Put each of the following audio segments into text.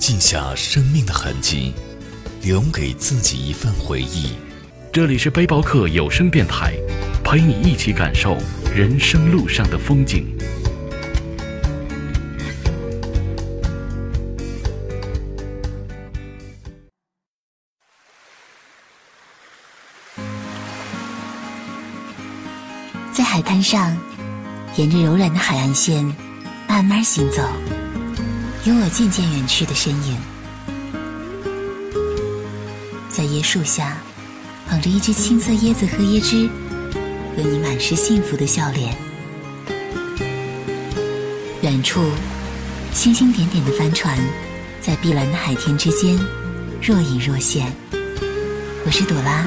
记下生命的痕迹，留给自己一份回忆。这里是背包客有声电台，陪你一起感受人生路上的风景。在海滩上，沿着柔软的海岸线慢慢行走，有我渐渐远去的身影。在椰树下，捧着一只青色椰子和椰汁，和你满是幸福的笑脸。远处，星星点点的帆船，在碧蓝的海天之间若隐若现。我是朵拉，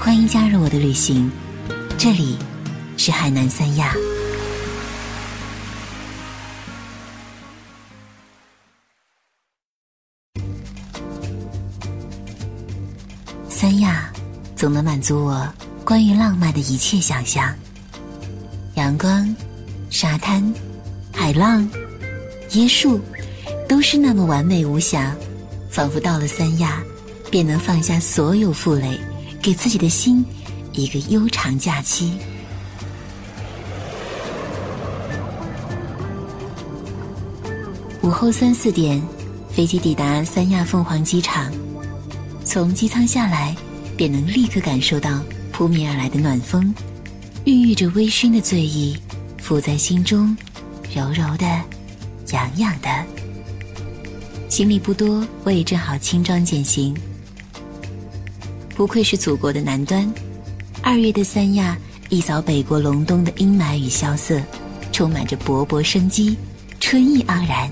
欢迎加入我的旅行，这里是海南三亚。三亚总能满足我关于浪漫的一切想象。阳光、沙滩、海浪、椰树，都是那么完美无瑕，仿佛到了三亚，便能放下所有负累，给自己的心一个悠长假期。午后三四点，飞机抵达三亚凤凰机场。从机舱下来，便能立刻感受到扑面而来的暖风，孕育着微醺的醉意，浮在心中，柔柔的，痒痒的。行李不多，我也正好轻装简行。不愧是祖国的南端，二月的三亚一扫北国隆冬的阴霾与萧瑟，充满着勃勃生机，春意盎然。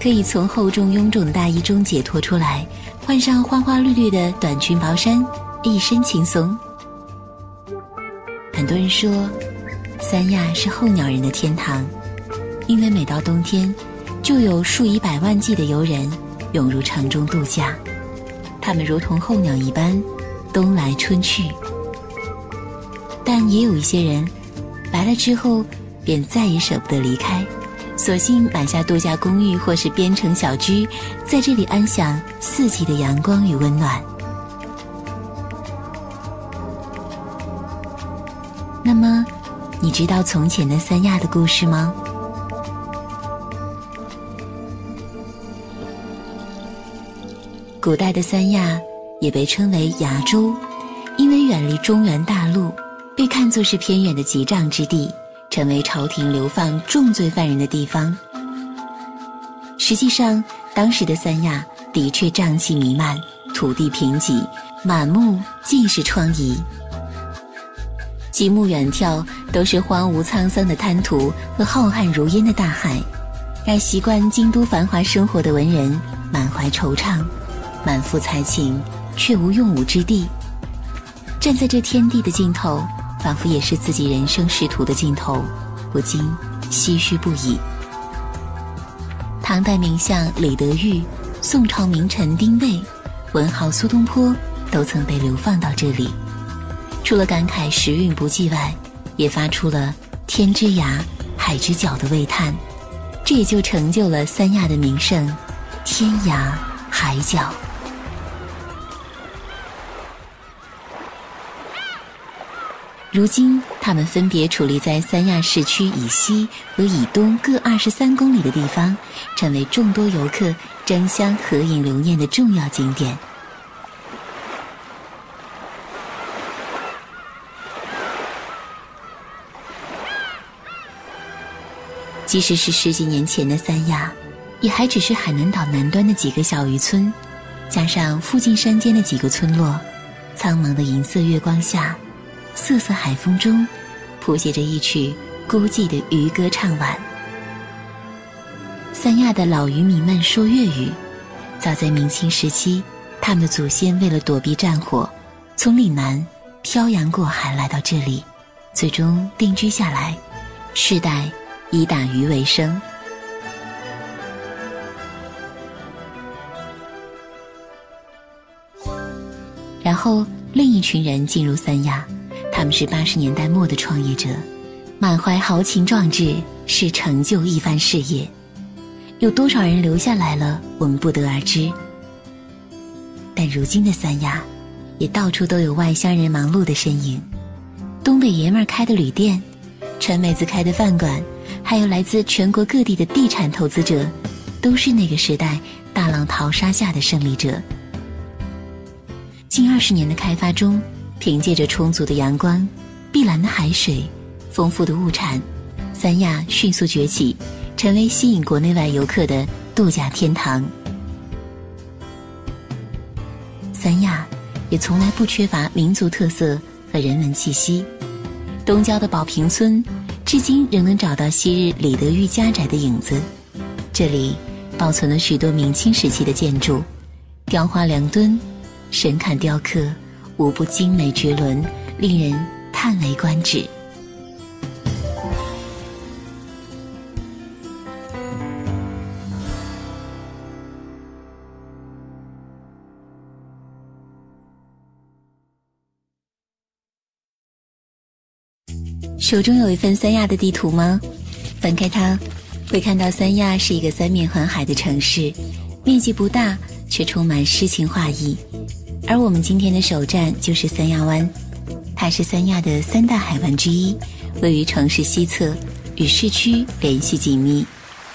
可以从厚重臃肿的大衣中解脱出来，换上花花绿绿的短裙薄衫，一身轻松。很多人说，三亚是候鸟人的天堂，因为每到冬天，就有数以百万计的游人涌入城中度假，他们如同候鸟一般，冬来春去。但也有一些人，来了之后便再也舍不得离开。索性买下度假公寓或是边城小居，在这里安享四季的阳光与温暖。那么，你知道从前的三亚的故事吗？古代的三亚也被称为崖州，因为远离中原大陆，被看作是偏远的极障之地。成为朝廷流放重罪犯人的地方。实际上，当时的三亚的确瘴气弥漫，土地贫瘠，满目尽是疮痍。极目远眺，都是荒芜沧桑的滩涂和浩瀚如烟的大海，让习惯京都繁华生活的文人满怀惆怅，满腹才情，却无用武之地。站在这天地的尽头。仿佛也是自己人生仕途的尽头，不禁唏嘘不已。唐代名相李德裕、宋朝名臣丁谓、文豪苏东坡都曾被流放到这里，除了感慨时运不济外，也发出了“天之涯，海之角”的喟叹，这也就成就了三亚的名胜——天涯海角。如今，他们分别矗立在三亚市区以西和以东各二十三公里的地方，成为众多游客争相合影留念的重要景点。即使是十几年前的三亚，也还只是海南岛南端的几个小渔村，加上附近山间的几个村落，苍茫的银色月光下。瑟瑟海风中，谱写着一曲孤寂的渔歌唱晚。三亚的老渔民们说粤语，早在明清时期，他们的祖先为了躲避战火，从岭南漂洋过海来到这里，最终定居下来，世代以打鱼为生。然后另一群人进入三亚，们是八十年代末的创业者，满怀豪情壮志，是成就一番事业。有多少人留下来了，我们不得而知。但如今的三亚，也到处都有外乡人忙碌的身影，东北爷们儿开的旅店，川妹子开的饭馆，还有来自全国各地的地产投资者，都是那个时代大浪淘沙下的胜利者。近二十年的开发中，凭借着充足的阳光、碧蓝的海水、丰富的物产，三亚迅速崛起，成为吸引国内外游客的度假天堂。三亚也从来不缺乏民族特色和人文气息。东郊的宝瓶村，至今仍能找到昔日李德裕家宅的影子。这里保存了许多明清时期的建筑，雕花梁墩。神龛雕刻，无不精美绝伦，令人叹为观止。手中有一份三亚的地图吗？翻开它，会看到三亚是一个三面环海的城市，面积不大，却充满诗情画意。而我们今天的首站就是三亚湾，它是三亚的三大海湾之一，位于城市西侧，与市区联系紧密，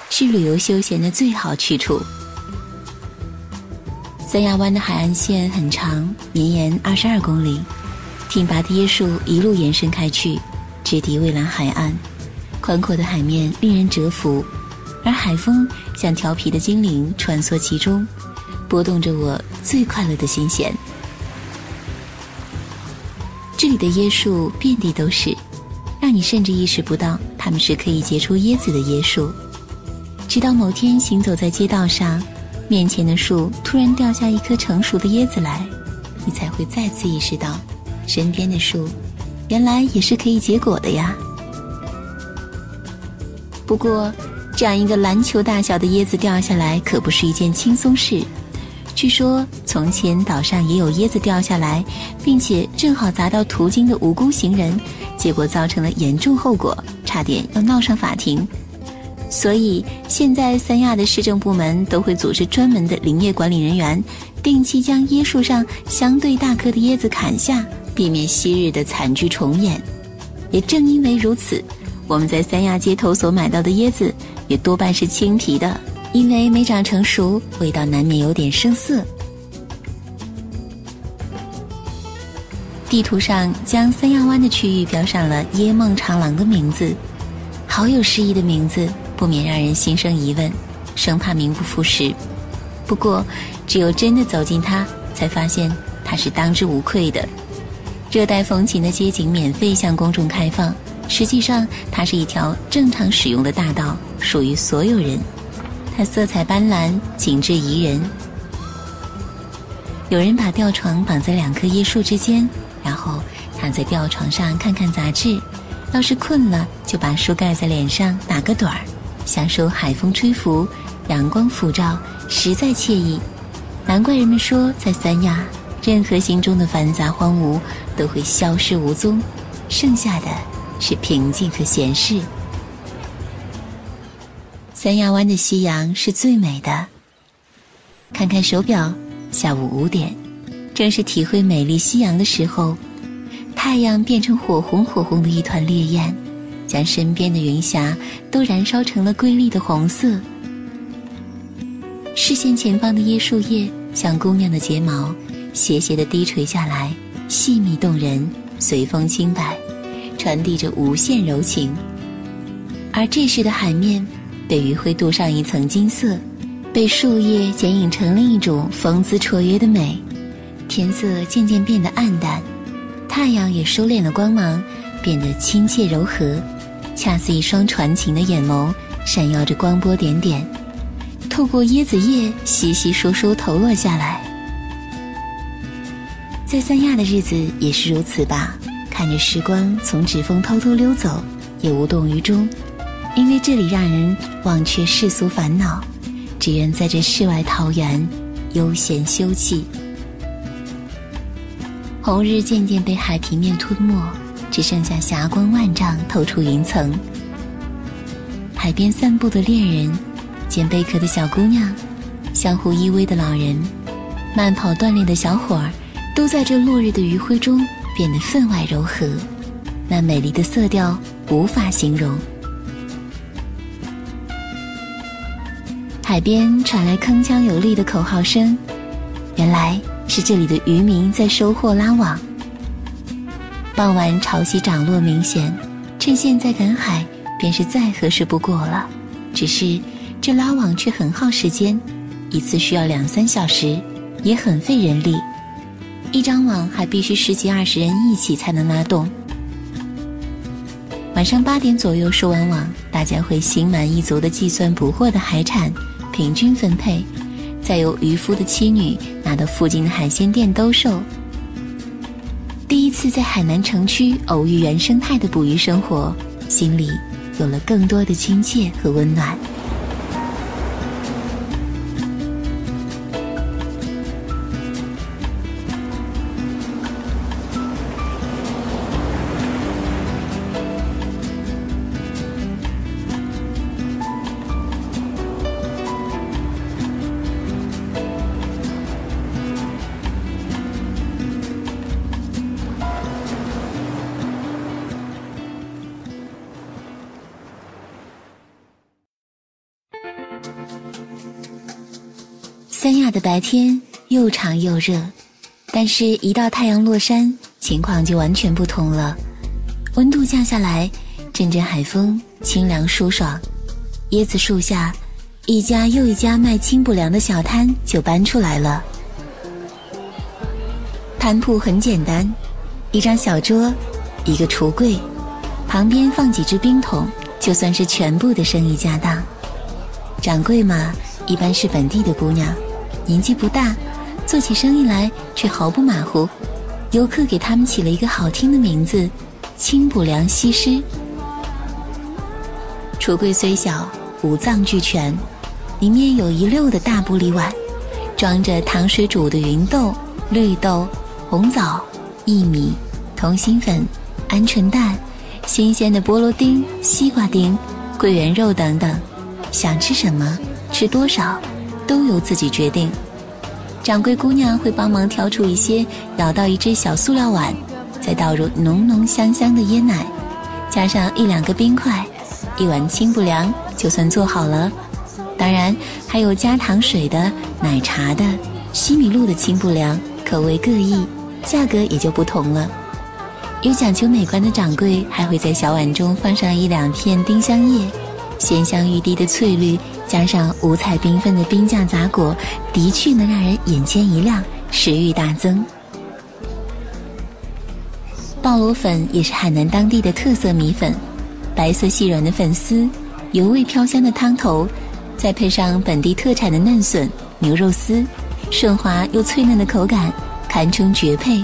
是旅游休闲的最好去处。三亚湾的海岸线很长，绵延二十二公里，挺拔的椰树一路延伸开去，直抵蔚蓝海岸，宽阔的海面令人折服，而海风像调皮的精灵穿梭其中。拨动着我最快乐的心弦。这里的椰树遍地都是，让你甚至意识不到它们是可以结出椰子的椰树。直到某天行走在街道上，面前的树突然掉下一颗成熟的椰子来，你才会再次意识到，身边的树原来也是可以结果的呀。不过，这样一个篮球大小的椰子掉下来，可不是一件轻松事。据说从前岛上也有椰子掉下来，并且正好砸到途经的无辜行人，结果造成了严重后果，差点要闹上法庭。所以现在三亚的市政部门都会组织专门的林业管理人员，定期将椰树上相对大颗的椰子砍下，避免昔日的惨剧重演。也正因为如此，我们在三亚街头所买到的椰子，也多半是青皮的。因为没长成熟，味道难免有点生涩。地图上将三亚湾的区域标上了“椰梦长廊”的名字，好有诗意的名字，不免让人心生疑问，生怕名不副实。不过，只有真的走进它，才发现它是当之无愧的。热带风情的街景免费向公众开放，实际上它是一条正常使用的大道，属于所有人。它色彩斑斓，景致宜人。有人把吊床绑在两棵椰树之间，然后躺在吊床上看看杂志。要是困了，就把书盖在脸上打个盹儿，享受海风吹拂、阳光普照，实在惬意。难怪人们说，在三亚，任何心中的繁杂荒芜都会消失无踪，剩下的是平静和闲适。三亚湾的夕阳是最美的。看看手表，下午五点，正是体会美丽夕阳的时候。太阳变成火红火红的一团烈焰，将身边的云霞都燃烧成了瑰丽的红色。视线前方的椰树叶像姑娘的睫毛，斜斜的低垂下来，细密动人，随风轻摆，传递着无限柔情。而这时的海面。被余晖镀上一层金色，被树叶剪影成另一种风姿绰约的美。天色渐渐变得暗淡，太阳也收敛了光芒，变得亲切柔和，恰似一双传情的眼眸，闪耀着光波点点。透过椰子叶稀稀疏疏投落下来。在三亚的日子也是如此吧，看着时光从指缝偷偷溜走，也无动于衷，因为这里让人忘却世俗烦恼，只愿在这世外桃源悠闲休憩。红日渐渐被海平面吞没，只剩下霞光万丈透出云层。海边散步的恋人，捡贝壳的小姑娘，相互依偎的老人，慢跑锻炼的小伙儿，都在这落日的余晖中变得分外柔和。那美丽的色调无法形容。海边传来铿锵有力的口号声，原来是这里的渔民在收获拉网。傍晚潮汐涨落明显，趁现在赶海。便是再合适不过了，只是这拉网却很耗时间，一次需要两三小时，也很费人力。一张网还必须十几二十人一起才能拉动。晚上八点左右收完网，大家会心满意足地计算捕获的海产，平均分配，再由渔夫的妻女拿到附近的海鲜店兜售。第一次在海南城区偶遇原生态的捕鱼生活，心里。有了更多的亲切和温暖。白天又长又热，但是，一到太阳落山，情况就完全不同了。温度降下来，阵阵海风，清凉舒爽。椰子树下，一家又一家卖清补凉的小摊就搬出来了。摊铺很简单，一张小桌，一个橱柜，旁边放几只冰桶，就算是全部的生意家当。掌柜嘛，一般是本地的姑娘。年纪不大，做起生意来却毫不马虎。游客给他们起了一个好听的名字——清补凉西施。橱柜虽小，五脏俱全，里面有一溜的大玻璃碗，装着糖水煮的芸豆、绿豆、红枣、薏米、通心粉、鹌鹑蛋、新鲜的菠萝丁、西瓜丁、桂圆肉等等。想吃什么，吃多少。都由自己决定，掌柜姑娘会帮忙挑出一些，舀到一只小塑料碗，再倒入浓浓香香的椰奶，加上一两个冰块，一碗清补凉就算做好了。当然还有加糖水的、奶茶的、西米露的清补凉，口味各异，价格也就不同了。有讲究美观的掌柜还会在小碗中放上一两片丁香叶，鲜香欲滴的翠绿。加上五彩缤纷的冰酱杂果，的确能让人眼前一亮，食欲大增。鲍螺粉也是海南当地的特色米粉，白色细软的粉丝，油味飘香的汤头，再配上本地特产的嫩笋、牛肉丝，顺滑又脆嫩的口感，堪称绝配。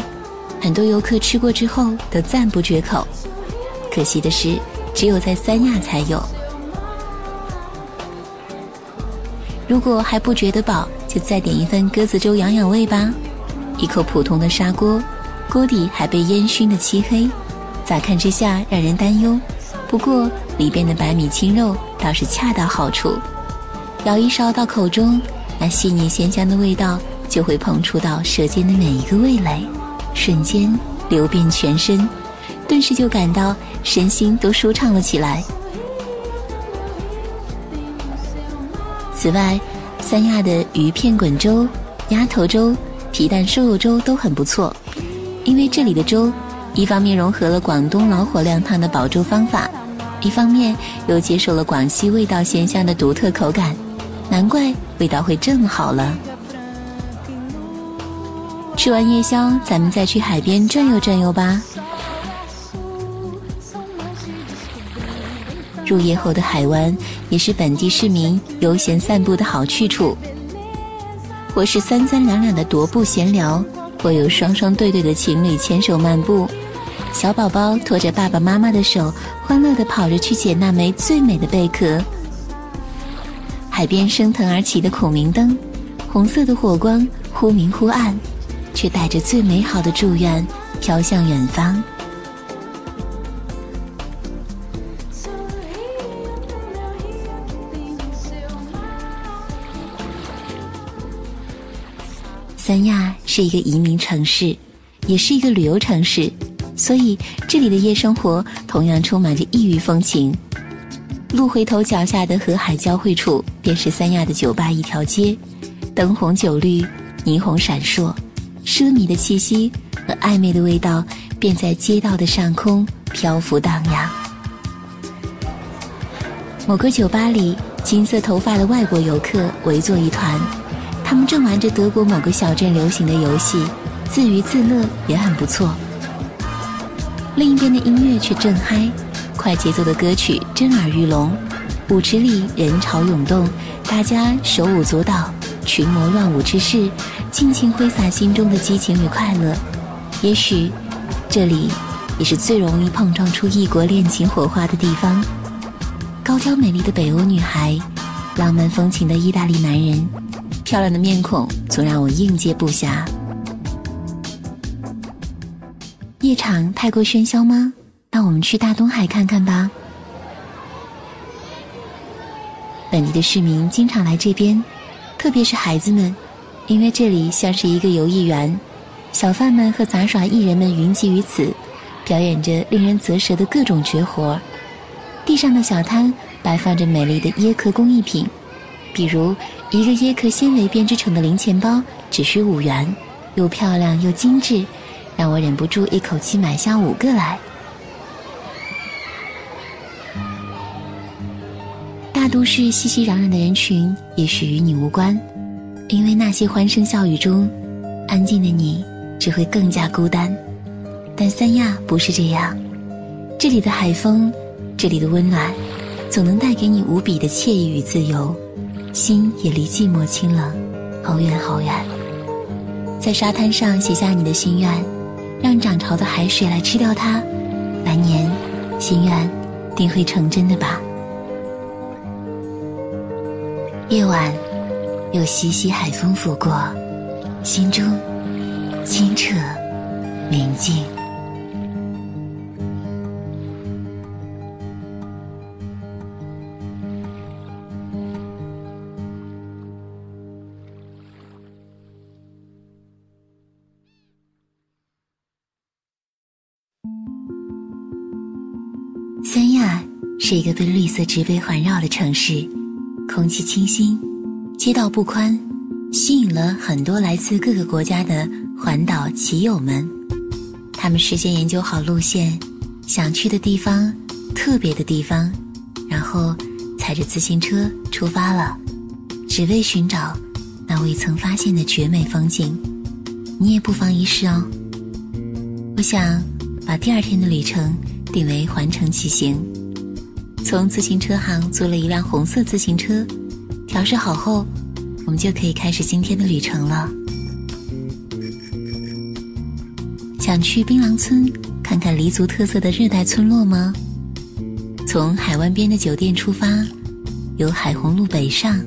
很多游客吃过之后都赞不绝口。可惜的是，只有在三亚才有。如果还不觉得饱，就再点一份鸽子粥养养胃吧。一口普通的砂锅，锅底还被烟熏得漆黑，乍看之下让人担忧。不过里边的白米青肉倒是恰到好处，舀一勺到口中，那细腻鲜香的味道就会捧出到舌尖的每一个味蕾，瞬间流遍全身，顿时就感到身心都舒畅了起来。此外，三亚的鱼片滚粥、鸭头粥、皮蛋瘦肉粥都很不错，因为这里的粥一方面融合了广东老火靓汤的煲粥方法，一方面又接受了广西味道鲜香的独特口感，难怪味道会这么好了。吃完夜宵，咱们再去海边转悠转悠吧。入夜后的海湾也是本地市民悠闲散步的好去处。或是三三两两的踱步闲聊，或有双双对对的情侣牵手漫步，小宝宝拖着爸爸妈妈的手，欢乐地跑着去捡那枚最美的贝壳。海边升腾而起的孔明灯，红色的火光忽明忽暗，却带着最美好的祝愿飘向远方。三亚是一个移民城市，也是一个旅游城市，所以这里的夜生活同样充满着异域风情。路回头脚下的河海交汇处，便是三亚的酒吧一条街，灯红酒绿，霓虹闪烁，奢靡的气息和暧昧的味道便在街道的上空漂浮荡漾。某个酒吧里，金色头发的外国游客围坐一团。他们正玩着德国某个小镇流行的游戏，自娱自乐也很不错。另一边的音乐却正嗨，快节奏的歌曲震耳欲聋，舞池里人潮涌动，大家手舞足蹈，群魔乱舞之势，尽情挥洒心中的激情与快乐。也许，这里也是最容易碰撞出异国恋情火花的地方。高挑美丽的北欧女孩，浪漫风情的意大利男人。漂亮的面孔总让我应接不暇。夜场太过喧嚣吗？那我们去大东海看看吧。本地的市民经常来这边，特别是孩子们，因为这里像是一个游艺园，小贩们和杂耍艺人们云集于此，表演着令人啧舌的各种绝活。地上的小摊摆放着美丽的椰壳工艺品。比如一个椰壳纤维编织成的零钱包，只需五元，又漂亮又精致，让我忍不住一口气买下五个来。大都市熙熙攘攘的人群也许与你无关，因为那些欢声笑语中，安静的你只会更加孤单。但三亚不是这样，这里的海风，这里的温暖，总能带给你无比的惬意与自由。心也离寂寞清冷，好远好远。在沙滩上写下你的心愿，让涨潮的海水来吃掉它，来年心愿定会成真的吧。夜晚，有习习海风拂过，心中清澈明净。是一个被绿色植被环绕的城市，空气清新，街道不宽，吸引了很多来自各个国家的环岛骑友们。他们事先研究好路线，想去的地方、特别的地方，然后踩着自行车出发了，只为寻找那未曾发现的绝美风景。你也不妨一试哦。我想把第二天的旅程。定为环城骑行，从自行车行租了一辆红色自行车，调试好后，我们就可以开始今天的旅程了。想去槟榔村看看黎族特色的热带村落吗？从海湾边的酒店出发，由海虹路北上，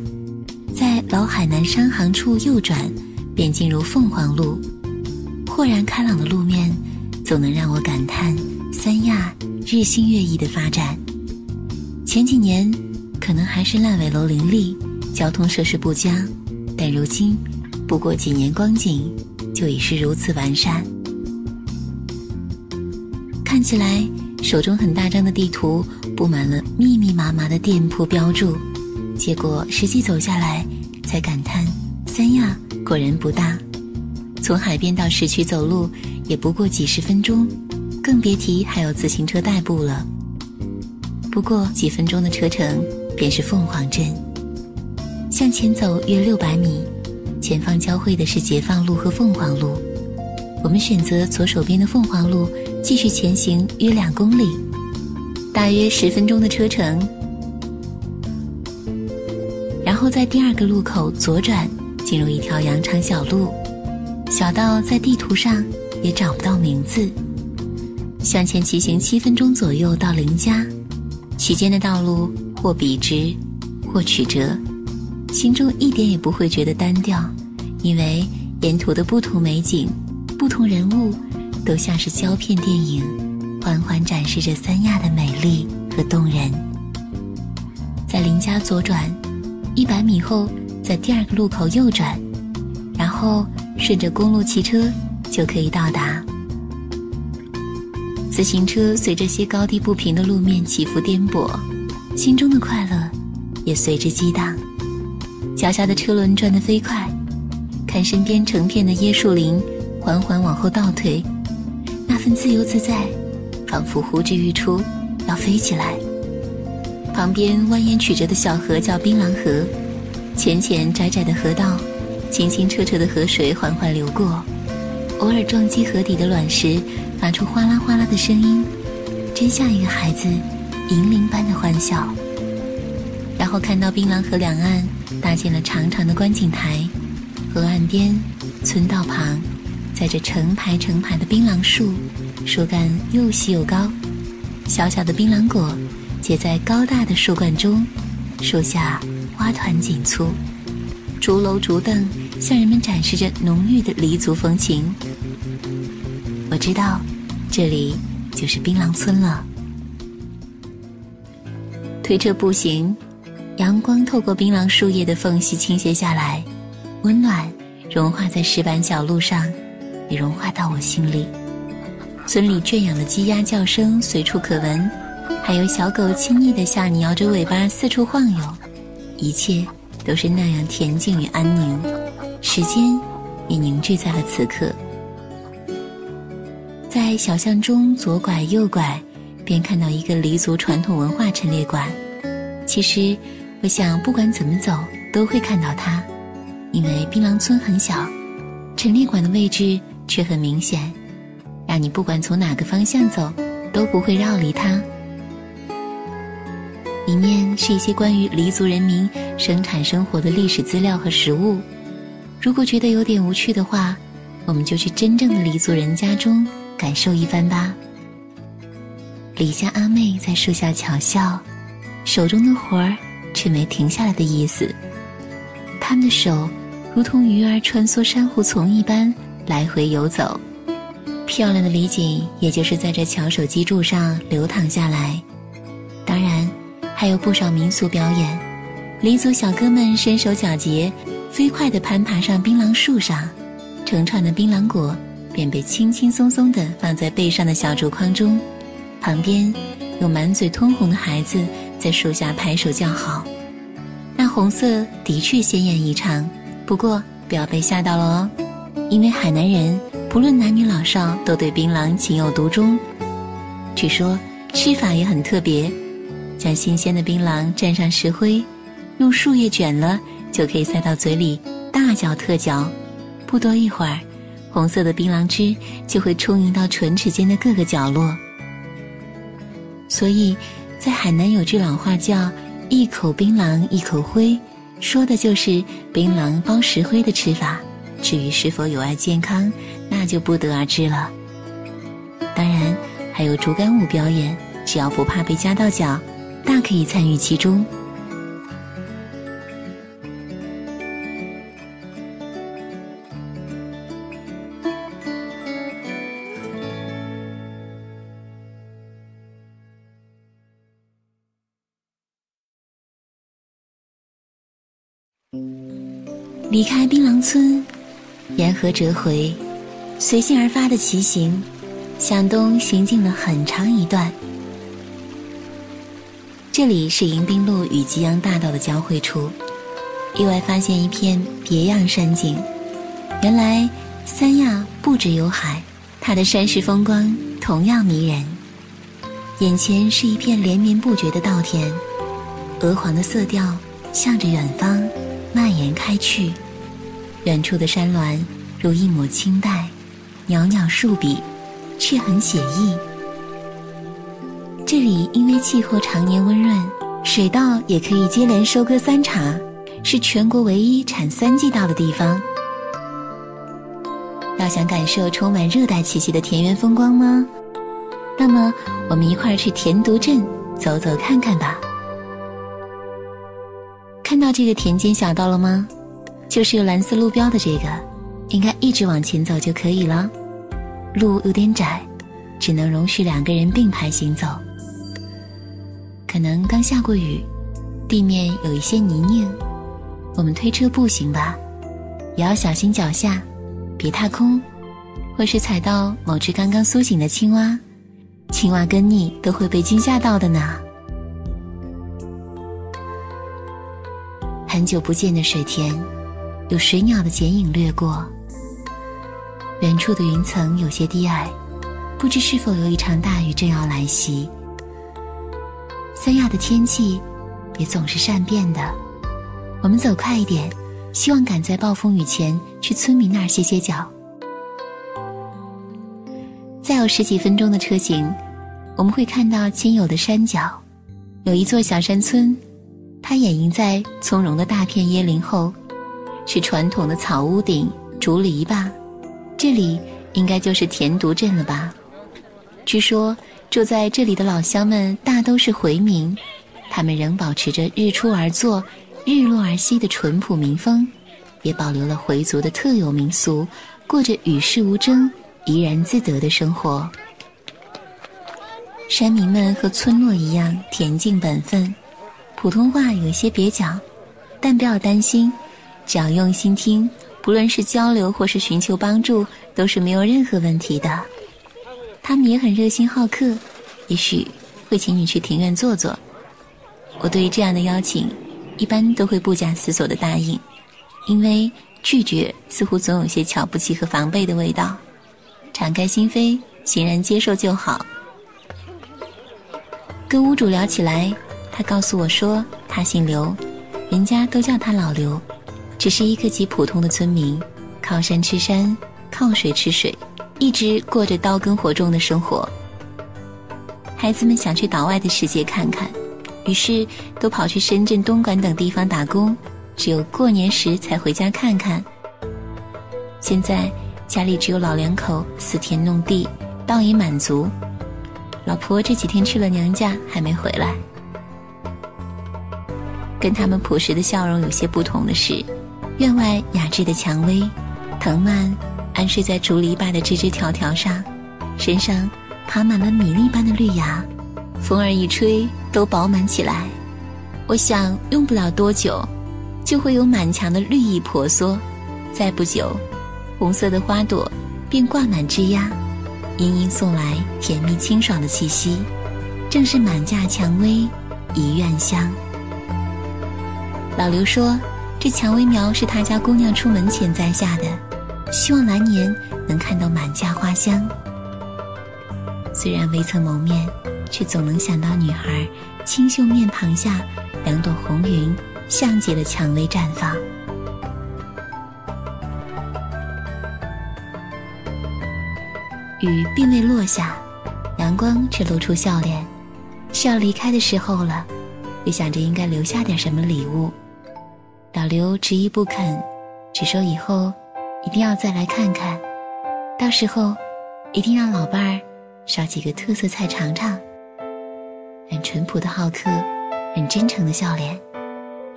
在老海南商行处右转，便进入凤凰路。豁然开朗的路面，总能让我感叹。三亚日新月异的发展，前几年可能还是烂尾楼林立，交通设施不佳，但如今不过几年光景，就已是如此完善。看起来手中很大张的地图布满了密密麻麻的店铺标注，结果实际走下来才感叹三亚果然不大，从海边到市区走路也不过几十分钟。更别提还有自行车代步了。不过几分钟的车程，便是凤凰镇。向前走约六百米，前方交汇的是解放路和凤凰路。我们选择左手边的凤凰路，继续前行约两公里。大约十分钟的车程。然后在第二个路口左转，进入一条羊肠小路，小到在地图上也找不到名字。向前骑行七分钟左右到林家，期间的道路或笔直，或曲折，心中一点也不会觉得单调，因为沿途的不同美景、不同人物，都像是胶片电影，缓缓展示着三亚的美丽和动人。在林家左转，一百米后在第二个路口右转，然后顺着公路骑车就可以到达。自行车随着些高低不平的路面起伏颠簸，心中的快乐也随之激荡。脚下的车轮转得飞快，看身边成片的椰树林缓缓往后倒退，那份自由自在，仿佛呼之欲出，要飞起来。旁边蜿蜒曲折的小河叫槟榔河，浅浅窄窄的河道，清清澈澈的河水缓缓流过，偶尔撞击河底的卵石。发出哗啦哗啦的声音，真像一个孩子银铃般的欢笑。然后看到槟榔河两岸搭建了长长的观景台，河岸边、村道旁，栽着成排成排的槟榔树，树干又细又高，小小的槟榔果结在高大的树冠中，树下花团锦簇，竹楼竹凳向人们展示着浓郁的黎族风情。我知道，这里就是槟榔村了。推车步行，阳光透过槟榔树叶的缝隙倾泻下来，温暖融化在石板小路上，也融化到我心里。村里圈养的鸡鸭叫声随处可闻，还有小狗亲昵的向你摇着尾巴四处晃悠，一切都是那样恬静与安宁。时间也凝聚在了此刻。在小巷中左拐右拐，便看到一个黎族传统文化陈列馆。其实，我想不管怎么走都会看到它，因为槟榔村很小，陈列馆的位置却很明显，让你不管从哪个方向走都不会绕离它。里面是一些关于黎族人民生产生活的历史资料和实物。如果觉得有点无趣的话，我们就去真正的黎族人家中。感受一番吧。李家阿妹在树下巧笑，手中的活儿却没停下来的意思。他们的手如同鱼儿穿梭珊瑚丛一般来回游走，漂亮的李锦也就是在这巧手机柱上流淌下来。当然，还有不少民俗表演，黎族小哥们身手矫捷，飞快地攀爬上槟榔树上，成串的槟榔果。便被轻轻松松地放在背上的小竹筐中，旁边有满嘴通红的孩子在树下拍手叫好。那红色的确鲜艳异常，不过不要被吓到了哦，因为海南人不论男女老少都对槟榔情有独钟。据说吃法也很特别，将新鲜的槟榔蘸上石灰，用树叶卷了就可以塞到嘴里，大嚼特嚼，不多一会儿。红色的槟榔汁就会充盈到唇齿间的各个角落，所以，在海南有句老话叫“一口槟榔一口灰”，说的就是槟榔包石灰的吃法。至于是否有碍健康，那就不得而知了。当然，还有竹竿舞表演，只要不怕被夹到脚，大可以参与其中。离开槟榔村，沿河折回，随性而发的骑行，向东行进了很长一段。这里是迎宾路与吉阳大道的交汇处，意外发现一片别样山景。原来三亚不只有海，它的山势风光同样迷人。眼前是一片连绵不绝的稻田，鹅黄的色调向着远方。蔓延开去，远处的山峦如一抹青黛，袅袅数笔，却很写意。这里因为气候常年温润，水稻也可以接连收割三茬，是全国唯一产三季稻的地方。要想感受充满热带气息的田园风光吗？那么我们一块儿去田独镇走走看看吧。看到这个田间小道了吗？就是有蓝色路标的这个，应该一直往前走就可以了。路有点窄，只能容许两个人并排行走。可能刚下过雨，地面有一些泥泞，我们推车步行吧，也要小心脚下，别踏空，或是踩到某只刚刚苏醒的青蛙，青蛙跟你都会被惊吓到的呢。很久不见的水田，有水鸟的剪影掠过，远处的云层有些低矮，不知是否有一场大雨正要来袭。三亚的天气也总是善变的，我们走快一点，希望赶在暴风雨前去村民那儿歇歇脚。再有十几分钟的车行，我们会看到亲友的山脚，有一座小山村，它掩映在葱茏的大片椰林后，是传统的草屋顶、竹篱笆，这里应该就是田独镇了吧？据说。住在这里的老乡们大都是回民，他们仍保持着日出而作、日落而息的淳朴民风，也保留了回族的特有民俗，过着与世无争、怡然自得的生活。山民们和村落一样恬静本分，普通话有些蹩脚，但不要担心，只要用心听，不论是交流或是寻求帮助，都是没有任何问题的。他们也很热心好客，也许会请你去庭院坐坐。我对于这样的邀请，一般都会不假思索的答应，因为拒绝似乎总有些瞧不起和防备的味道。敞开心扉，欣然接受就好。跟屋主聊起来，他告诉我说他姓刘，人家都叫他老刘，只是一个极普通的村民，靠山吃山，靠水吃水。一直过着刀耕火种的生活。孩子们想去岛外的世界看看，于是都跑去深圳、东莞等地方打工，只有过年时才回家看看。现在家里只有老两口死田弄地，倒也满足。老婆这几天去了娘家，还没回来。跟他们朴实的笑容有些不同的是，院外雅致的蔷薇、藤蔓。安睡在竹篱笆的枝枝条条上，身上爬满了米粒般的绿芽，风儿一吹都饱满起来。我想用不了多久，就会有满墙的绿意婆娑，再不久，红色的花朵便挂满枝桠，隐隐送来甜蜜清爽的气息，正是满架蔷薇一院香。老刘说，这蔷薇苗是他家姑娘出门前栽下的。希望来年能看到满架花香。虽然未曾谋面，却总能想到女孩清秀面庞下两朵红云，像极了蔷薇绽放。雨并未落下，阳光却露出笑脸，是要离开的时候了。也想着应该留下点什么礼物，老刘执意不肯，只说以后。一定要再来看看，到时候一定让老伴儿烧几个特色菜尝尝。很淳朴的好客，很真诚的笑脸，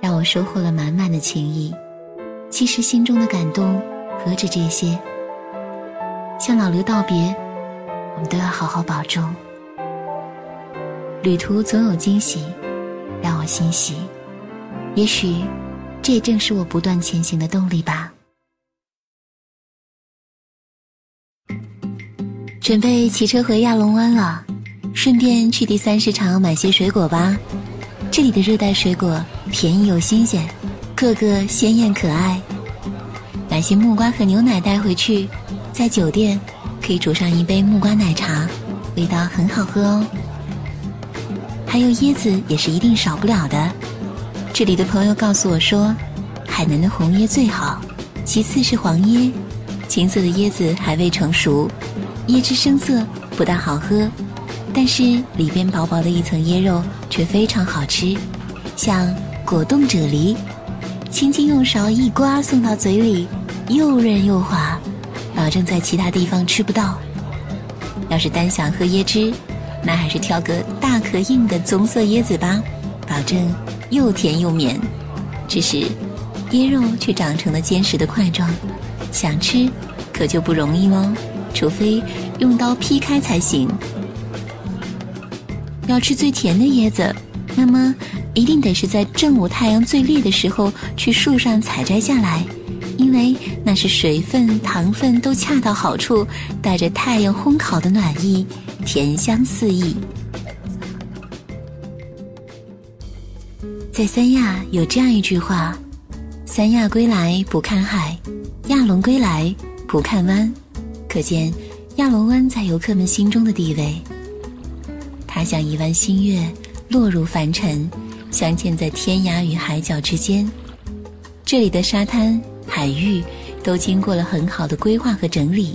让我收获了满满的情谊。其实心中的感动何止这些？向老刘道别，我们都要好好保重。旅途总有惊喜，让我欣喜。也许，这也正是我不断前行的动力吧。准备骑车回亚龙湾了，顺便去第三市场买些水果吧。这里的热带水果便宜又新鲜，个个鲜艳可爱。买些木瓜和牛奶带回去，在酒店可以煮上一杯木瓜奶茶，味道很好喝哦。还有椰子也是一定少不了的。这里的朋友告诉我说，海南的红椰最好，其次是黄椰，青色的椰子还未成熟。椰汁生涩，不大好喝，但是里边薄薄的一层椰肉却非常好吃，像果冻啫喱，轻轻用勺一刮送到嘴里，又润又滑，保证在其他地方吃不到。要是单想喝椰汁，那还是挑个大壳硬的棕色椰子吧，保证又甜又绵。只是椰肉却长成了坚实的块状，想吃可就不容易喽，除非用刀劈开才行。要吃最甜的椰子，那么一定得是在正午太阳最烈的时候去树上采摘下来，因为那是水分、糖分都恰到好处，带着太阳烘烤的暖意，甜香四溢。在三亚有这样一句话：“三亚归来不看海，亚龙归来不看湾。”可见亚龙湾在游客们心中的地位。它像一弯新月，落入凡尘，镶嵌在天涯与海角之间。这里的沙滩、海域都经过了很好的规划和整理，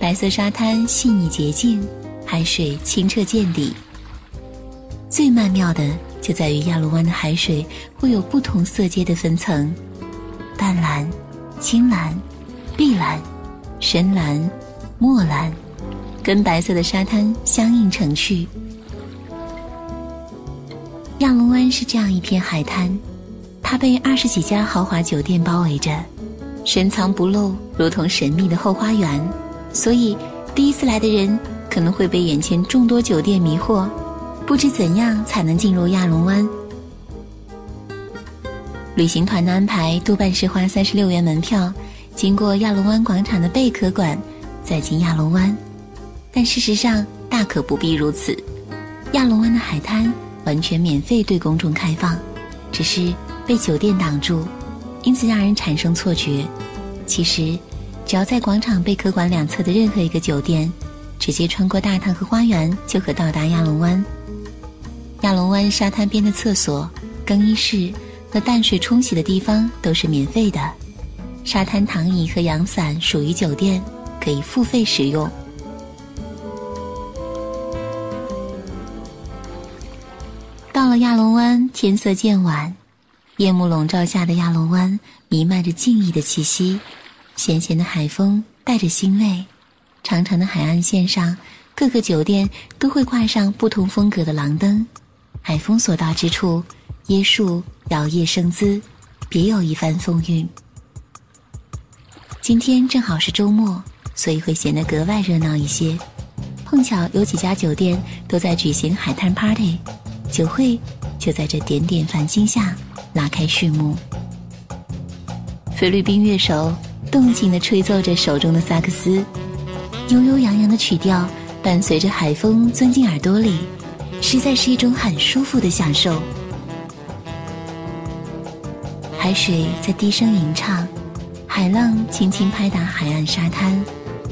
白色沙滩细腻洁净，海水清澈见底。最曼妙的就在于亚龙湾的海水会有不同色阶的分层：淡蓝、青蓝、碧蓝、深蓝、墨蓝。跟白色的沙滩相映成趣。亚龙湾是这样一片海滩，它被二十几家豪华酒店包围着，深藏不露，如同神秘的后花园。所以，第一次来的人可能会被眼前众多酒店迷惑，不知怎样才能进入亚龙湾。旅行团的安排多半是花三十六元门票，经过亚龙湾广场的贝壳馆，再进亚龙湾。但事实上大可不必如此，亚龙湾的海滩完全免费对公众开放，只是被酒店挡住，因此让人产生错觉。其实，只要在广场贝壳馆两侧的任何一个酒店，直接穿过大堂和花园，就可到达亚龙湾。亚龙湾沙滩边的厕所、更衣室和淡水冲洗的地方都是免费的，沙滩躺椅和阳伞属于酒店，可以付费使用。到了亚龙湾，天色渐晚，夜幕笼罩下的亚龙湾弥漫着静谧的气息，咸咸的海风带着腥味。长长的海岸线上，各个酒店都会挂上不同风格的廊灯，海风所到之处，椰树摇曳生姿，别有一番风韵。今天正好是周末，所以会显得格外热闹一些。碰巧有几家酒店都在举行海滩 party。酒会就在这点点繁星下拉开序幕。菲律宾乐手动情地吹奏着手中的萨克斯，悠悠扬扬的曲调伴随着海风钻进耳朵里，实在是一种很舒服的享受。海水在低声吟唱，海浪轻轻拍打海岸沙滩，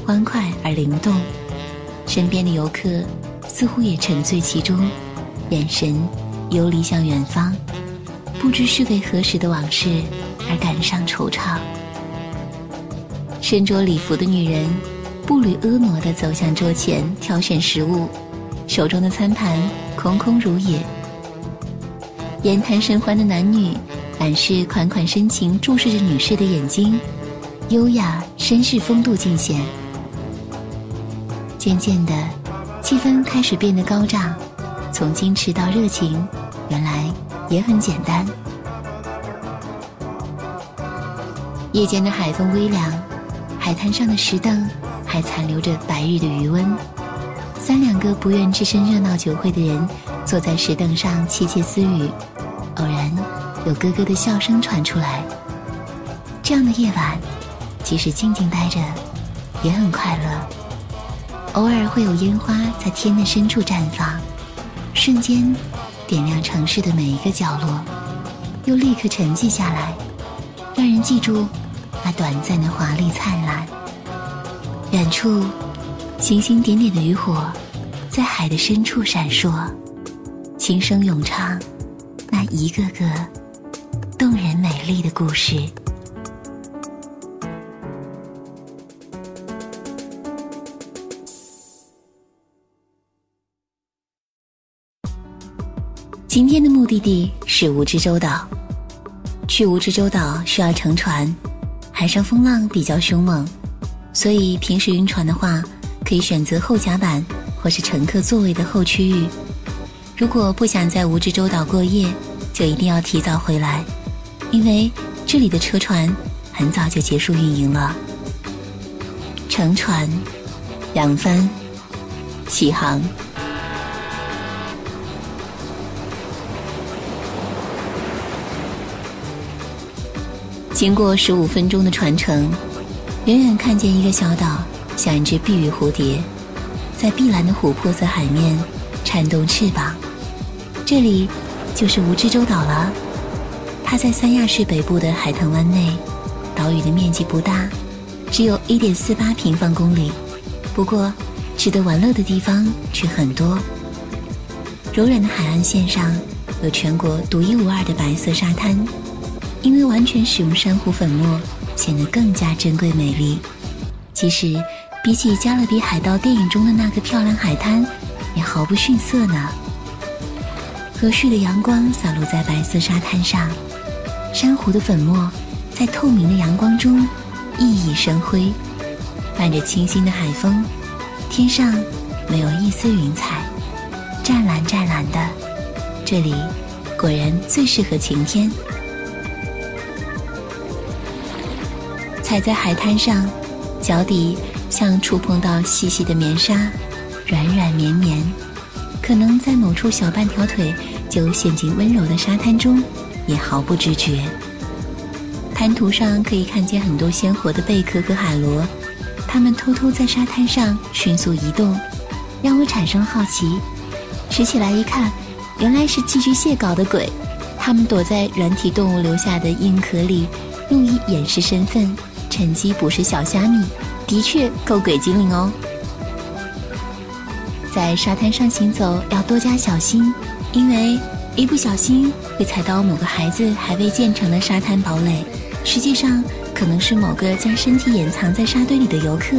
欢快而灵动。身边的游客似乎也沉醉其中。眼神游离向远方，不知是为何时的往事而感伤惆怅。身着礼服的女人步履婀娜地走向桌前，挑选食物，手中的餐盘空空如也。言谈甚欢的男女满是款款深情，注视着女士的眼睛，优雅绅士风度尽显。渐渐的，气氛开始变得高涨。从矜持到热情，原来也很简单。夜间的海风微凉，海滩上的石凳还残留着白日的余温。三两个不愿置身热闹酒会的人，坐在石凳上窃窃私语。偶然有咯咯的笑声传出来。这样的夜晚，即使静静待着，也很快乐。偶尔会有烟花在天的深处绽放。瞬间点亮城市的每一个角落，又立刻沉寂下来，让人记住那短暂的华丽灿烂。远处星星点点的渔火，在海的深处闪烁，轻声咏唱那一个个动人美丽的故事。今天的目的地是蜈支洲岛。去蜈支洲岛需要乘船，海上风浪比较凶猛，所以平时晕船的话，可以选择后甲板或是乘客座位的后区域。如果不想在蜈支洲岛过夜，就一定要提早回来，因为这里的车船很早就结束运营了。乘船，扬帆，起航。经过十五分钟的船程，远远看见一个小岛，像一只碧玉蝴蝶，在碧蓝的琥珀色海面颤动翅膀。这里就是蜈支洲岛了。它在三亚市北部的海棠湾内，岛屿的面积不大，只有一点四八平方公里。不过，值得玩乐的地方却很多。柔软的海岸线上，有全国独一无二的白色沙滩。因为完全使用珊瑚粉末，显得更加珍贵美丽。其实，比起《加勒比海盗》电影中的那个漂亮海滩，也毫不逊色呢。和煦的阳光洒落在白色沙滩上，珊瑚的粉末在透明的阳光中熠熠生辉，伴着清新的海风，天上没有一丝云彩，湛蓝湛蓝的。这里果然最适合晴天。踩在海滩上，脚底像触碰到细细的棉纱，软软绵绵。可能在某处小半条腿就陷进温柔的沙滩中，也毫不知觉。滩涂上可以看见很多鲜活的贝壳和海螺，它们偷偷在沙滩上迅速移动，让我产生好奇。拾起来一看，原来是寄居蟹搞的鬼。它们躲在软体动物留下的硬壳里，用以掩饰身份。趁机捕食小虾米，的确够鬼精灵哦。在沙滩上行走要多加小心，因为一不小心会踩到某个孩子还未建成的沙滩堡垒，实际上可能是某个将身体掩藏在沙堆里的游客。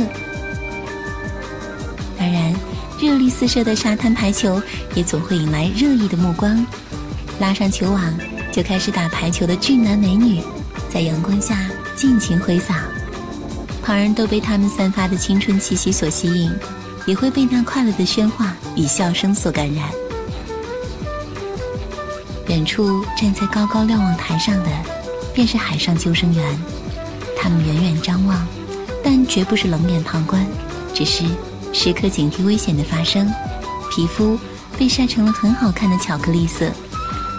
当然，热力四射的沙滩排球也总会引来热议的目光，拉上球网就开始打排球的俊男美女，在阳光下。尽情挥洒，旁人都被他们散发的青春气息所吸引，也会被那快乐的喧哗与笑声所感染。远处站在高高瞭望台上的，便是海上救生员。他们远远张望，但绝不是冷眼旁观，只是时刻警惕危险的发生。皮肤被晒成了很好看的巧克力色，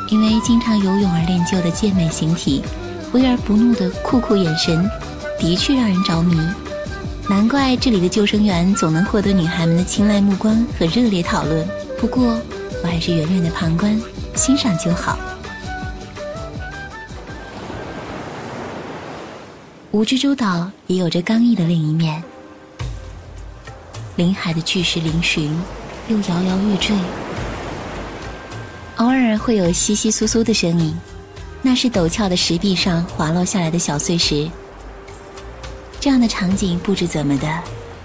因为经常游泳而练就的健美形体。威而不怒的酷酷眼神，的确让人着迷。难怪这里的救生员总能获得女孩们的青睐目光和热烈讨论。不过，我还是远远的旁观、欣赏就好。蜈支洲岛也有着刚毅的另一面，临海的巨石嶙峋，又摇摇欲坠，偶尔会有窸窸窣窣的声音。那是陡峭的石壁上滑落下来的小碎石。这样的场景不知怎么的，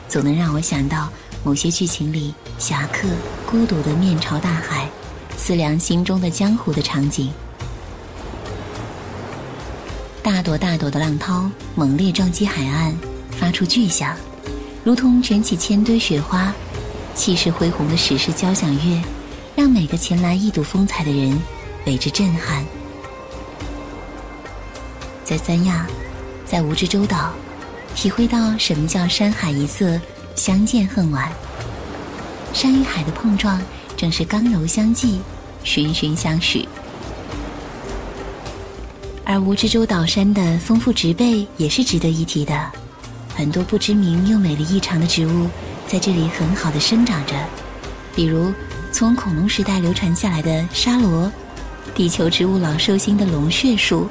总能让我想到某些剧情里侠客孤独的面朝大海，思量心中的江湖的场景。大朵大朵的浪涛猛烈撞击海岸，发出巨响，如同卷起千堆雪花。气势恢宏的史诗交响乐，让每个前来一睹风采的人为之震撼。在三亚，在蜈支洲岛，体会到什么叫山海一色，相见恨晚。山与海的碰撞，正是刚柔相济，循循相许。而蜈支洲岛山的丰富植被也是值得一提的，很多不知名又美丽异常的植物，在这里很好的生长着。比如，从恐龙时代流传下来的沙罗，地球植物老寿星的龙血树。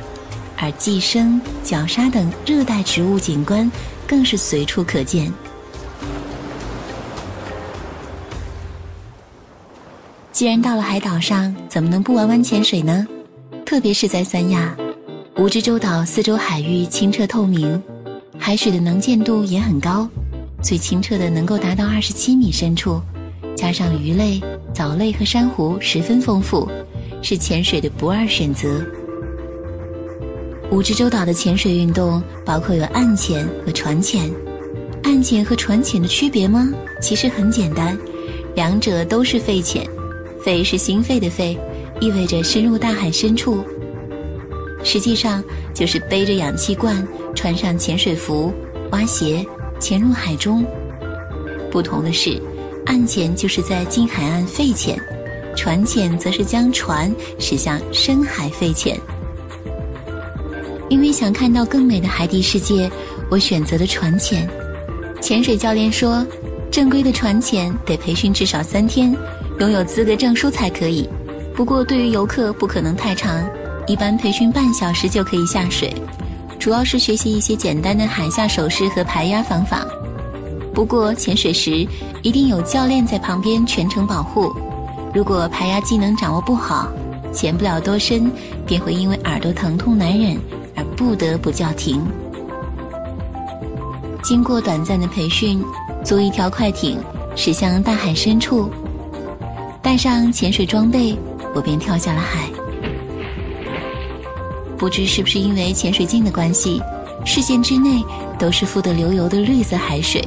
而寄生、角鲨等热带植物景观更是随处可见。既然到了海岛上，怎么能不玩玩潜水呢？特别是在三亚，蜈支洲岛四周海域清澈透明，海水的能见度也很高，最清澈的能够达到二十七米深处，加上鱼类、藻类和珊瑚十分丰富，是潜水的不二选择。蜈支洲岛的潜水运动包括有岸潜和船潜。岸潜和船潜的区别吗？其实很简单，两者都是肺潜。肺是心肺的肺，意味着深入大海深处。实际上就是背着氧气罐，穿上潜水服，挖鞋，潜入海中。不同的是，岸潜就是在近海岸废潜，船潜则是将船驶向深海废潜。因为想看到更美的海底世界，我选择了船潜。潜水教练说，正规的船潜得培训至少三天，拥有资格证书才可以。不过对于游客不可能太长。一般培训半小时就可以下水，主要是学习一些简单的海下手势和排压方法。不过潜水时一定有教练在旁边全程保护。如果排压技能掌握不好，潜不了多深，便会因为耳朵疼痛难忍而不得不叫停。经过短暂的培训，租一条快艇驶向大海深处，带上潜水装备，我便跳下了海。不知是不是因为潜水镜的关系，视线之内都是富得流油的绿色海水，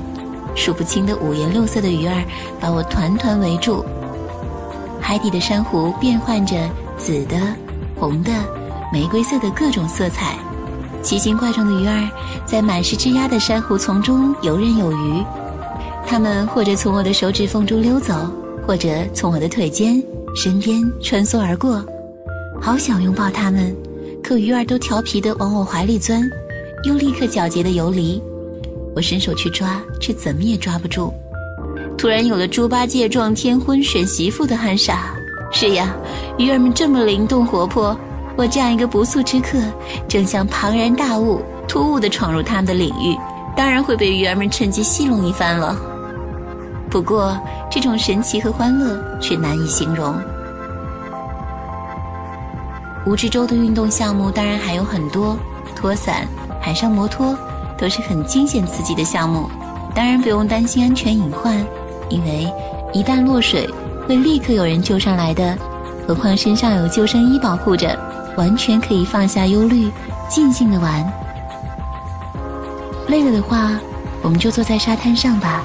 数不清的五颜六色的鱼儿把我团团围住。海底的珊瑚变换着紫的、红的、玫瑰色的各种色彩，奇形怪状的鱼儿在满是枝桠的珊瑚丛中游刃有余。它们或者从我的手指缝中溜走，或者从我的腿间、身边穿梭而过，好想拥抱它们。可鱼儿都调皮地往我怀里钻，又立刻狡黠地游离。我伸手去抓，却怎么也抓不住。突然有了猪八戒撞天婚选媳妇的憨傻。是呀，鱼儿们这么灵动活泼，我这样一个不速之客，正像庞然大物，突兀地闯入他们的领域，当然会被鱼儿们趁机戏弄一番了。不过，这种神奇和欢乐却难以形容。蜈支洲的运动项目当然还有很多，拖伞、海上摩托都是很惊险刺激的项目。当然不用担心安全隐患，因为一旦落水，会立刻有人救上来的。何况身上有救生衣保护着，完全可以放下忧虑，尽兴的玩。累了的话，我们就坐在沙滩上吧，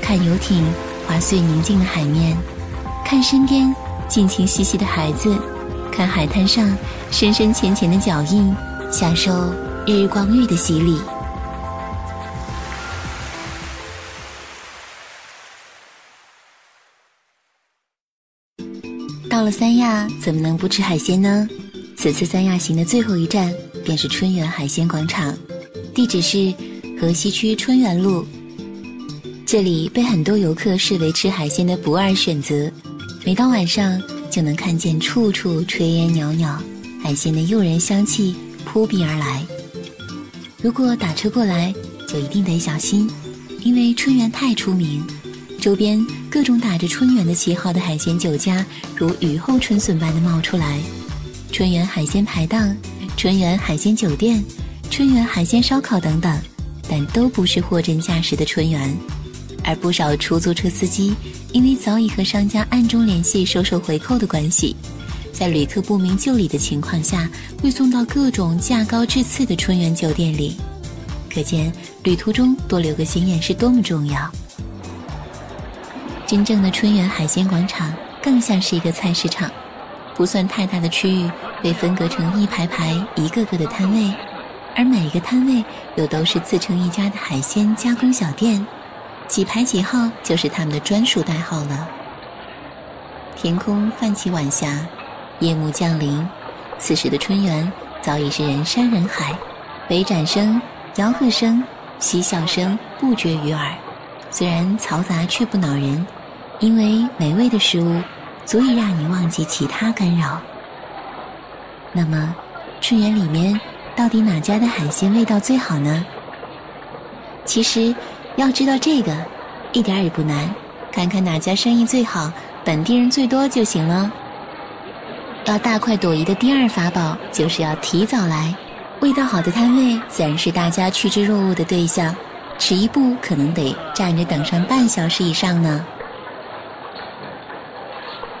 看游艇划碎宁静的海面，看身边尽情嬉戏的孩子。看海滩上深深浅浅的脚印，享受日光浴的洗礼。到了三亚，怎么能不吃海鲜呢？此次三亚行的最后一站便是春园海鲜广场，地址是河西区春园路。这里被很多游客视为吃海鲜的不二选择，每到晚上。就能看见处处炊烟袅袅，海鲜的诱人香气扑鼻而来。如果打车过来，就一定得小心，因为春园太出名，周边各种打着春园的旗号的海鲜酒家如雨后春笋般的冒出来。春园海鲜排档、春园海鲜酒店、春园海鲜烧烤等等，但都不是货真价实的春园。而不少出租车司机。因为早已和商家暗中联系收受回扣的关系，在旅客不明就里的情况下，会送到各种价高质次的春园酒店里。可见旅途中多留个心眼是多么重要。真正的春园海鲜广场更像是一个菜市场，不算太大的区域被分隔成一排排、一个个的摊位，而每个摊位又都是自成一家的海鲜加工小店。几排几号就是他们的专属代号了。天空泛起晚霞，夜幕降临，此时的春园早已是人山人海，北展声、吆喝声、嬉笑声不绝于耳。虽然嘈杂却不恼人，因为美味的食物足以让你忘记其他干扰。那么，春园里面到底哪家的海鲜味道最好呢？其实。要知道这个，一点也不难，看看哪家生意最好，本地人最多就行了。要大快朵颐的第二法宝，就是要提早来。味道好的摊位，自然是大家趋之若鹜的对象，迟一步可能得站着等上半小时以上呢。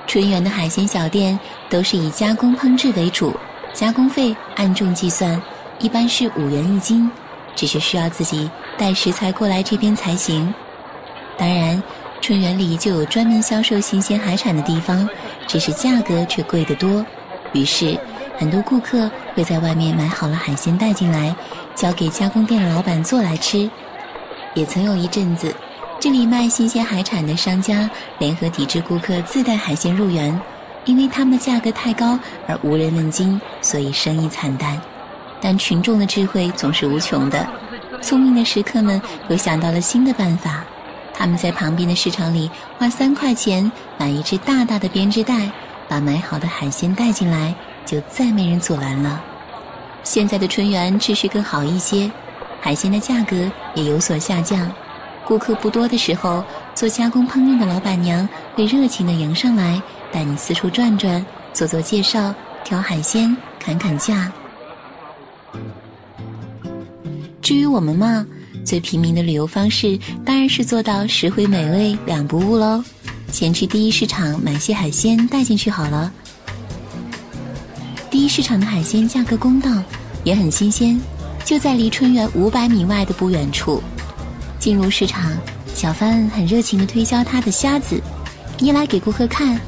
春园的海鲜小店都是以加工烹制为主，加工费按重计算，一般是五元一斤，只是需要自己带食材过来这边才行。当然，春园里就有专门销售新鲜海产的地方，只是价格却贵得多。于是，很多顾客会在外面买好了海鲜带进来，交给加工店的老板做来吃。也曾有一阵子，这里卖新鲜海产的商家联合抵制顾客自带海鲜入园，因为他们的价格太高而无人问津，所以生意惨淡。但群众的智慧总是无穷的，聪明的食客们又想到了新的办法。他们在旁边的市场里花三块钱买一只大大的编织袋，把买好的海鲜带进来，就再没人阻拦了。现在的春园秩序更好一些，海鲜的价格也有所下降。顾客不多的时候，做加工烹饪的老板娘会热情地迎上来，带你四处转转，做做介绍，挑海鲜，砍砍价。至于我们嘛。最平民的旅游方式当然是做到实惠美味两不误喽。先去第一市场买些海鲜带进去好了。第一市场的海鲜价格公道，也很新鲜，就在离春园五百米外的不远处。进入市场，小贩很热情地推销他的虾子，一来给顾客看，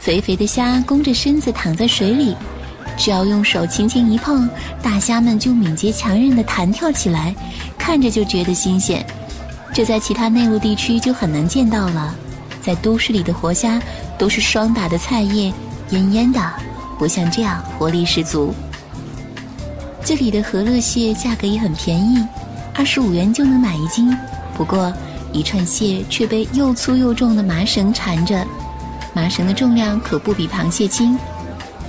肥肥的虾弓着身子躺在水里。只要用手轻轻一碰，大虾们就敏捷强韧地弹跳起来，看着就觉得新鲜。这在其他内陆地区就很难见到了。在都市里的活虾都是霜打的菜叶，腌腌的，不像这样活力十足。这里的和乐蟹价格也很便宜，二十五元就能买一斤。不过一串蟹却被又粗又重的麻绳缠着，麻绳的重量可不比螃蟹轻。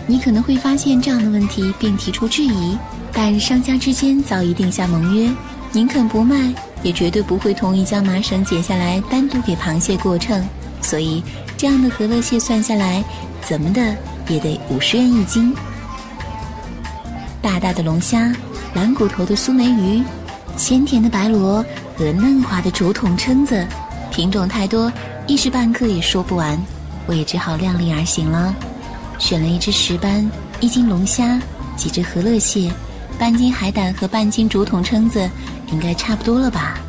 你可能会发现这样的问题并提出质疑，但商家之间早已定下盟约，宁肯不卖，也绝对不会同意将麻绳剪下来单独给螃蟹过秤。所以，这样的和乐蟹算下来，怎么的也得五十元一斤。大大的龙虾、蓝骨头的苏梅鱼、鲜甜的白螺和嫩滑的竹筒蛏子，品种太多，一时半刻也说不完，我也只好量力而行了。选了一只石斑，一斤龙虾，几只和乐蟹，半斤海胆和半斤竹筒蛏子，应该差不多了吧？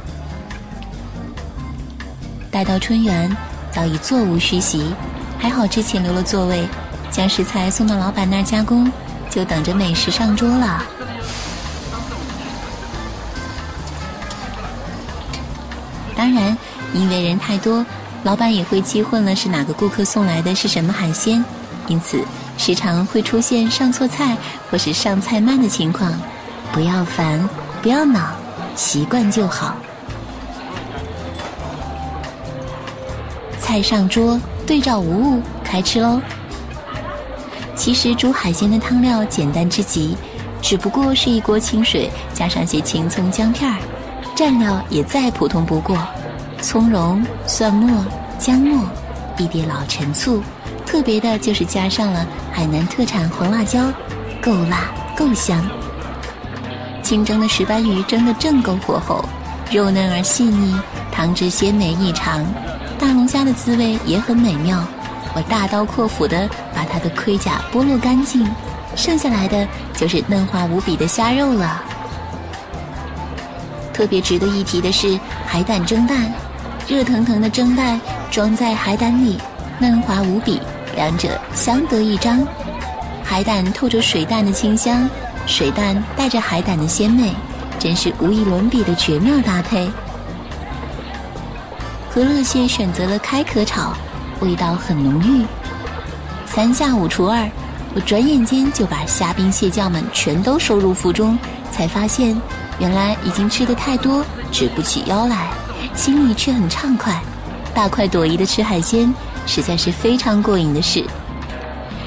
待到春园，早已座无虚席，还好之前留了座位，将食材送到老板那儿加工，就等着美食上桌了。当然，因为人太多，老板也会记混了是哪个顾客送来的是什么海鲜。因此，时常会出现上错菜或是上菜慢的情况。不要烦，不要恼，习惯就好。菜上桌，对照无误，开吃喽。其实煮海鲜的汤料简单之极，只不过是一锅清水，加上些青葱姜片儿，蘸料也再普通不过：葱蓉、蒜末、姜末，一碟老陈醋。特别的就是加上了海南特产黄辣椒，够辣够香。清蒸的石斑鱼蒸得正够火候，肉嫩而细腻，汤汁鲜美异常。大龙虾的滋味也很美妙，我大刀阔斧地把它的盔甲剥落干净，剩下来的就是嫩滑无比的虾肉了。特别值得一提的是海胆蒸蛋，热腾腾的蒸蛋装在海胆里，嫩滑无比。两者相得益彰，海胆透着水蛋的清香，水蛋带着海胆的鲜美，真是无与伦比的绝妙搭配。和乐蟹选择了开壳炒，味道很浓郁。三下五除二，我转眼间就把虾兵蟹将们全都收入腹中，才发现原来已经吃的太多，直不起腰来，心里却很畅快，大快朵颐的吃海鲜。实在是非常过瘾的事，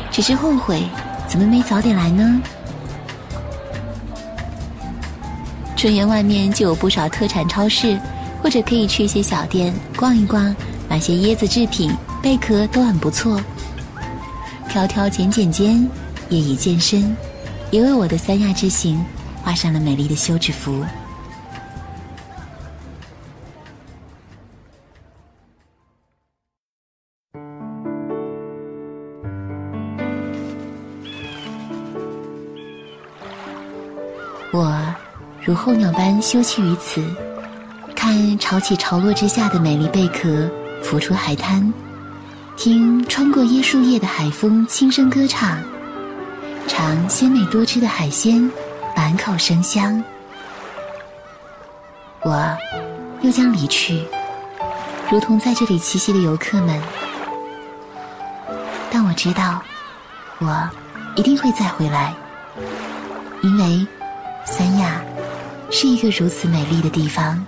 只是后悔怎么没早点来呢？春园外面就有不少特产超市，或者可以去一些小店逛一逛，买些椰子制品、贝壳都很不错。挑挑拣拣间，夜已渐深，也为我的三亚之行画上了美丽的休止符。我如候鸟般休憩于此看潮起潮落之下的美丽贝壳浮出海滩听穿过椰树叶的海风轻声歌唱尝鲜美多汁的海鲜满口生香。我又将离去，如同在这里栖息的游客们。但我知道，我一定会再回来，因为三亚是一个如此美丽的地方。